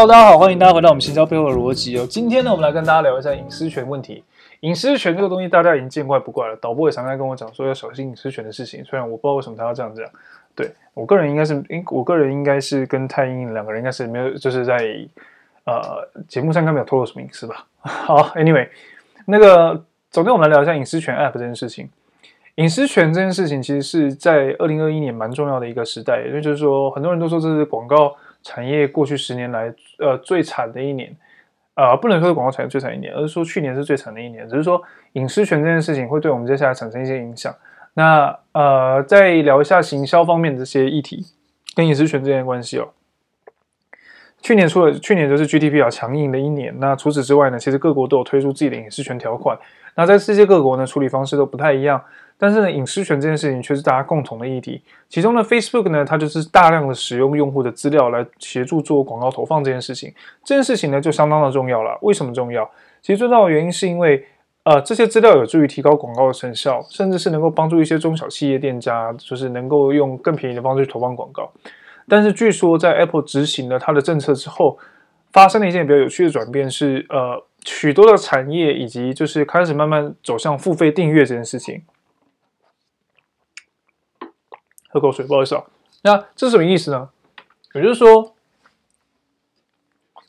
Hello，大家好，欢迎大家回到我们行销背后的逻辑哦。今天呢，我们来跟大家聊一下隐私权问题。隐私权这个东西，大家已经见怪不怪了。导播也常常跟我讲说要小心隐私权的事情，虽然我不知道为什么他要这样讲。对，我个人应该是，我个人应该是跟太英两个人应该是没有，就是在呃节目上应该没有透露什么隐私吧。好，Anyway，那个，首先我们来聊一下隐私权 App 这件事情。隐私权这件事情，其实是在二零二一年蛮重要的一个时代，也就是说，很多人都说这是广告产业过去十年来呃最惨的一年，呃，不能说是广告产业最惨一年，而是说去年是最惨的一年。只是说隐私权这件事情会对我们接下来产生一些影响。那呃，再聊一下行销方面的这些议题跟隐私权之间的关系哦。去年除了，去年就是 GDP 较强硬的一年。那除此之外呢，其实各国都有推出自己的隐私权条款。那在世界各国呢，处理方式都不太一样。但是呢，隐私权这件事情却是大家共同的议题。其中呢，Facebook 呢，它就是大量的使用用户的资料来协助做广告投放这件事情。这件事情呢，就相当的重要了。为什么重要？其实最重要的原因是因为，呃，这些资料有助于提高广告的成效，甚至是能够帮助一些中小企业店家，就是能够用更便宜的方式去投放广告。但是据说，在 Apple 执行了它的政策之后，发生了一件比较有趣的转变是，呃，许多的产业以及就是开始慢慢走向付费订阅这件事情。喝口水，不好意思啊。那这是什么意思呢？也就是说，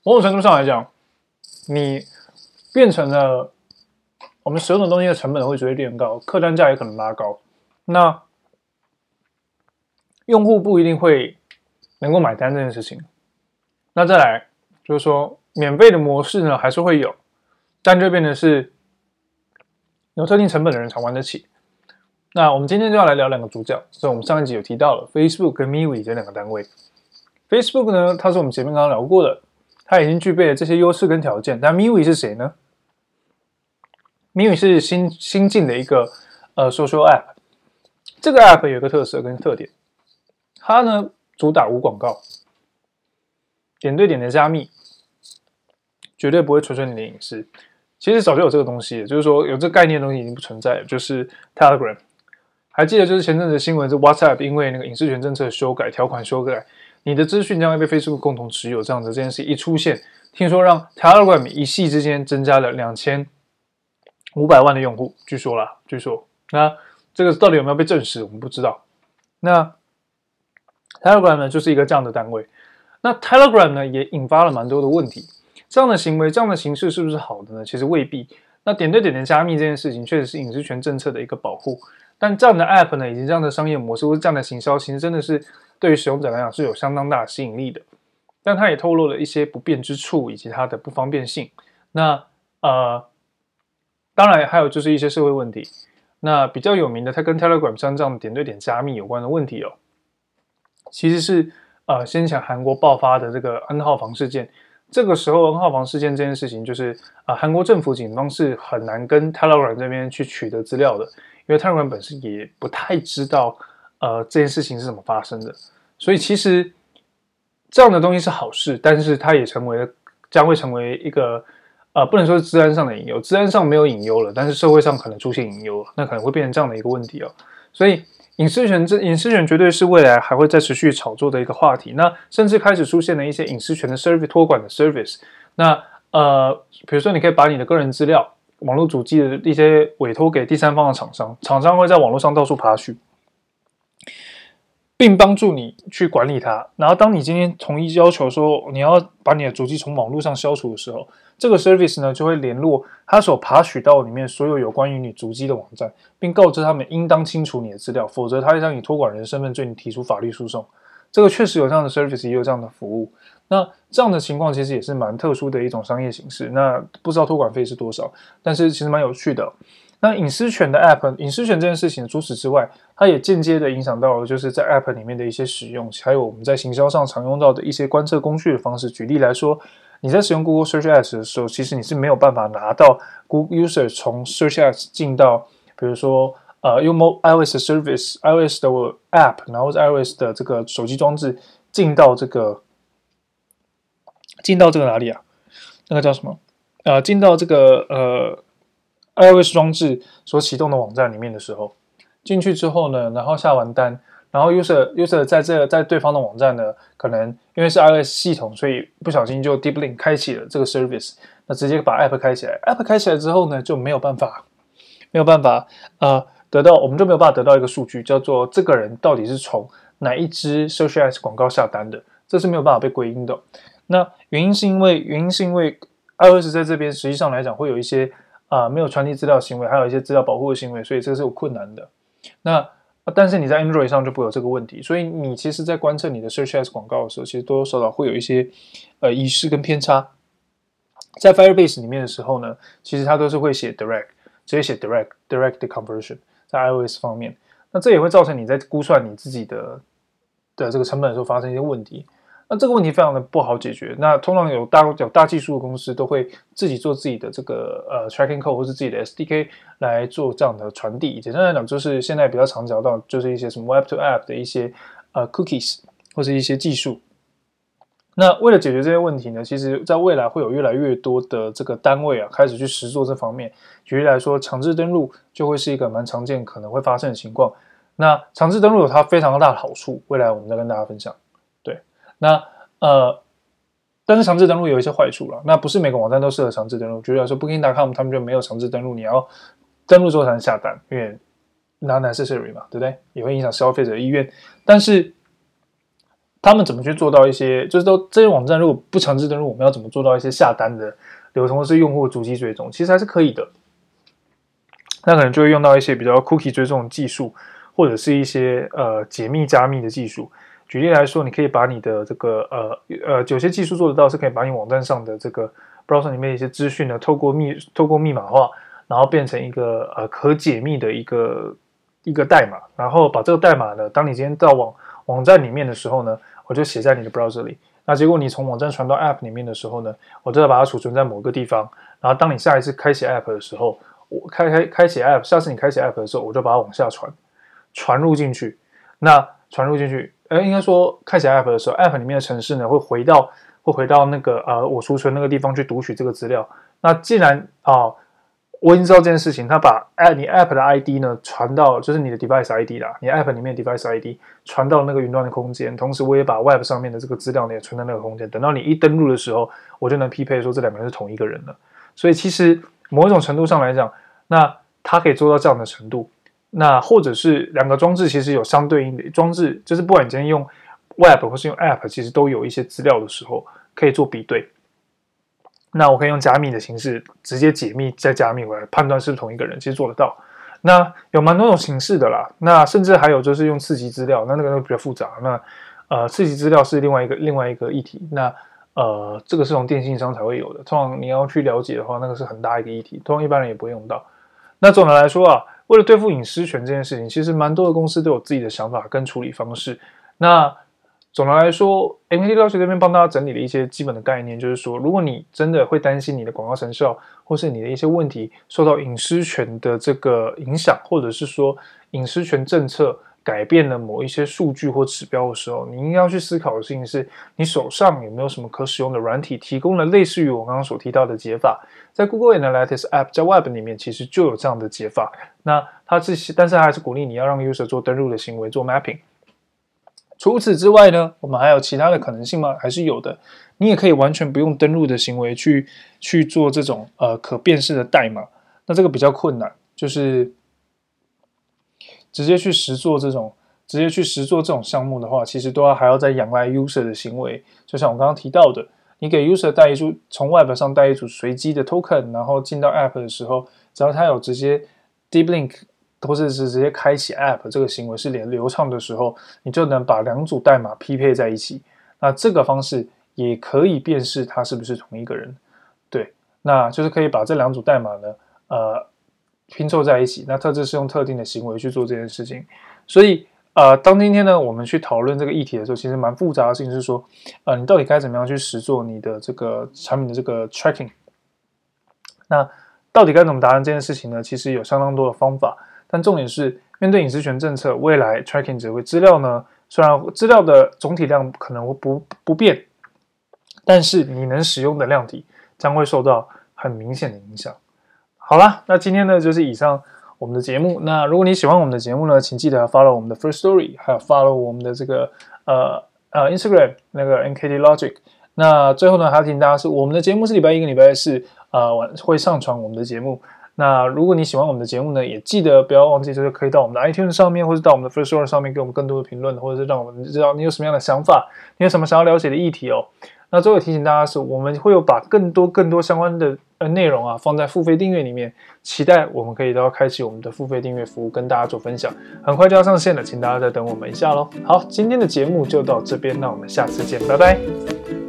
某种程度上来讲，你变成了我们使用的东西的成本会逐渐变高，客单价也可能拉高。那用户不一定会能够买单这件事情。那再来就是说，免费的模式呢还是会有，但这边呢是有特定成本的人才玩得起。那我们今天就要来聊两个主角，所以我们上一集有提到了 Facebook 跟 MeWe 这两个单位。Facebook 呢，它是我们前面刚刚聊过的，它已经具备了这些优势跟条件。但 MeWe 是谁呢？MeWe 是新新进的一个呃 social app。这个 app 有一个特色跟特点，它呢主打无广告，点对点的加密，绝对不会垂损你的隐私。其实早就有这个东西，就是说有这个概念的东西已经不存在了，就是 Telegram。还记得就是前阵子新闻是 WhatsApp 因为那个隐私权政策修改条款修改，你的资讯将会被 Facebook 共同持有，这样子这件事一出现，听说让 Telegram 一夕之间增加了两千五百万的用户，据说啦，据说，那这个到底有没有被证实，我们不知道。那 Telegram 呢，就是一个这样的单位，那 Telegram 呢也引发了蛮多的问题，这样的行为，这样的形式是不是好的呢？其实未必。那点对点的加密这件事情，确实是隐私权政策的一个保护。但这样的 App 呢，以及这样的商业模式或者这样的行销，其实真的是对于使用者来讲是有相当大的吸引力的。但它也透露了一些不便之处以及它的不方便性。那呃，当然还有就是一些社会问题。那比较有名的，它跟 Telegram 像这样点对点加密有关的问题哦，其实是呃先前韩国爆发的这个 N 号房事件。这个时候 N 号房事件这件事情，就是啊、呃，韩国政府警方是很难跟 Telegram 这边去取得资料的。因为 Telegram 本身也不太知道，呃，这件事情是怎么发生的，所以其实这样的东西是好事，但是它也成为了将会成为一个，呃，不能说是治安上的隐忧，治安上没有隐忧了，但是社会上可能出现隐忧了，那可能会变成这样的一个问题哦。所以隐私权这隐私权绝对是未来还会再持续炒作的一个话题。那甚至开始出现了一些隐私权的 service 托管的 service，那呃，比如说你可以把你的个人资料。网络主机的一些委托给第三方的厂商，厂商会在网络上到处爬取，并帮助你去管理它。然后，当你今天同意要求说你要把你的主机从网络上消除的时候，这个 service 呢就会联络他所爬取到里面所有有关于你主机的网站，并告知他们应当清除你的资料，否则他会将你托管人身份对你提出法律诉讼。这个确实有这样的 service，也有这样的服务。那这样的情况其实也是蛮特殊的一种商业形式。那不知道托管费是多少，但是其实蛮有趣的。那隐私权的 App，隐私权这件事情，除此之外，它也间接的影响到了就是在 App 里面的一些使用，还有我们在行销上常用到的一些观测工具的方式。举例来说，你在使用 Google Search Ads 的时候，其实你是没有办法拿到 Google User 从 Search Ads 进到，比如说呃用 iOS 的 Service、iOS 的 App，然后 iOS 的这个手机装置进到这个。进到这个哪里啊？那个叫什么？呃，进到这个呃 iOS 装置所启动的网站里面的时候，进去之后呢，然后下完单，然后 user user 在这在对方的网站呢，可能因为是 iOS 系统，所以不小心就 deep link 开启了这个 service，那直接把 app 开起来，app 开起来之后呢，就没有办法没有办法呃得到，我们就没有办法得到一个数据，叫做这个人到底是从哪一支 social ads 广告下单的，这是没有办法被归因的。那原因是因为原因是因为 iOS 在这边实际上来讲会有一些啊、没有传递资料行为，还有一些资料保护的行为，所以这个是有困难的。那但是你在 Android 上就不会有这个问题，所以你其实在观测你的 Search Ads 广告的时候，其实多多少少会有一些呃遗失跟偏差。在 Firebase 里面的时候呢，其实它都是会写 Direct，直接写 Direct Direct Conversion，在 iOS 方面，那这也会造成你在估算你自己的的这个成本的时候发生一些问题。那这个问题非常的不好解决。那通常有大有大技术的公司都会自己做自己的这个呃 tracking code 或是自己的 SDK 来做这样的传递。简单来讲，就是现在比较常讲到就是一些什么 Web to App 的一些呃 cookies 或是一些技术。那为了解决这些问题呢，其实在未来会有越来越多的这个单位啊开始去实做这方面。举例来说，强制登录就会是一个蛮常见可能会发生的情况。那强制登录有它非常大的好处，未来我们再跟大家分享。对那呃，但是强制登录有一些坏处了。那不是每个网站都适合强制登录。举例来说，Booking.com 他们就没有强制登录，你要登录之后才能下单，因为 not necessary 嘛，对不对？也会影响消费者意愿。但是他们怎么去做到一些，就是说这些网站如果不强制登录，我们要怎么做到一些下单的流通，或是用户足迹追踪，其实还是可以的。那可能就会用到一些比较 cookie 追踪技术，或者是一些呃解密加密的技术。举例来说，你可以把你的这个呃呃，有些技术做得到，是可以把你网站上的这个 browser 里面一些资讯呢，透过密透过密码化，然后变成一个呃可解密的一个一个代码，然后把这个代码呢，当你今天到网网站里面的时候呢，我就写在你的 browser 里。那结果你从网站传到 app 里面的时候呢，我就要把它储存在某个地方。然后当你下一次开启 app 的时候，我开开开启 app，下次你开启 app 的时候，我就把它往下传，传入进去。那传入进去。呃，应该说，开启 App 的时候，App 里面的程式呢会回到会回到那个呃我储存那个地方去读取这个资料。那既然啊、我已经知道这件事情，它把 App 你 App 的 ID 呢传到就是你的 Device ID 啦，你 App 里面 Device ID 传到那个云端的空间，同时我也把 Web 上面的这个资料呢也存在那个空间。等到你一登录的时候，我就能匹配说这两个人是同一个人了。所以其实某一种程度上来讲，那它可以做到这样的程度。那或者是两个装置其实有相对应的装置，就是不管你今天用 Web 或是用 App，其实都有一些资料的时候可以做比对。那我可以用加密的形式直接解密再加密回来，判断是不是同一个人，其实做得到。那有蛮多种形式的啦。那甚至还有就是用次级资料，那那个都比较复杂。那呃，次级资料是另外一个另外一个议题。那呃，这个是从电信商才会有的。通常你要去了解的话，那个是很大一个议题，通常一般人也不会用到。那总的来说啊。为了对付隐私权这件事情，其实蛮多的公司都有自己的想法跟处理方式。那总的来说，MKT 大学这边帮大家整理了一些基本的概念，就是说，如果你真的会担心你的广告成效，或是你的一些问题受到隐私权的这个影响，或者是说隐私权政策改变了某一些数据或指标的时候，你应该要去思考的事情是，你手上有没有什么可使用的软体，提供了类似于我刚刚所提到的解法。在 Google Analytics App 在 Web 里面，其实就有这样的解法。那它是，但是它还是鼓励你要让 User 做登录的行为，做 Mapping。除此之外呢，我们还有其他的可能性吗？还是有的。你也可以完全不用登录的行为去去做这种呃可辨识的代码。那这个比较困难，就是。直接去实做这种，直接去实做这种项目的话，其实都要还要再仰赖 user 的行为。就像我刚刚提到的，你给 user 带一组从 web 上带一组随机的 token，然后进到 app 的时候，只要他有直接 deep link 或者是直接开启 app 这个行为是连流畅的时候，你就能把两组代码匹配在一起。那这个方式也可以辨识他是不是同一个人。对，那就是可以把这两组代码呢，呃。拼凑在一起，那特质是用特定的行为去做这件事情，所以呃，当今天呢，我们去讨论这个议题的时候，其实蛮复杂的事情是说，呃，你到底该怎么样去实做你的这个产品的这个 tracking？那到底该怎么达成这件事情呢？其实有相当多的方法，但重点是面对隐私权政策，未来 tracking 只会资料呢，虽然资料的总体量可能会不不变，但是你能使用的量体将会受到很明显的影响。好啦，那今天呢，就是以上我们的节目。那如果你喜欢我们的节目呢，请记得 follow 我们的 First Story，还有 follow 我们的这个呃呃 Instagram 那个 NKT Logic。那最后呢，还要提醒大家是我们的节目是礼拜一跟礼拜四呃晚会上传我们的节目。那如果你喜欢我们的节目呢，也记得不要忘记，就是可以到我们的 iTunes 上面，或者到我们的 First Story 上面给我们更多的评论，或者是让我们知道你有什么样的想法，你有什么想要了解的议题哦。那最后提醒大家是，我们会有把更多更多相关的呃内容啊放在付费订阅里面，期待我们可以都要开启我们的付费订阅服务，跟大家做分享。很快就要上线了，请大家再等我们一下喽。好，今天的节目就到这边，那我们下次见，拜拜。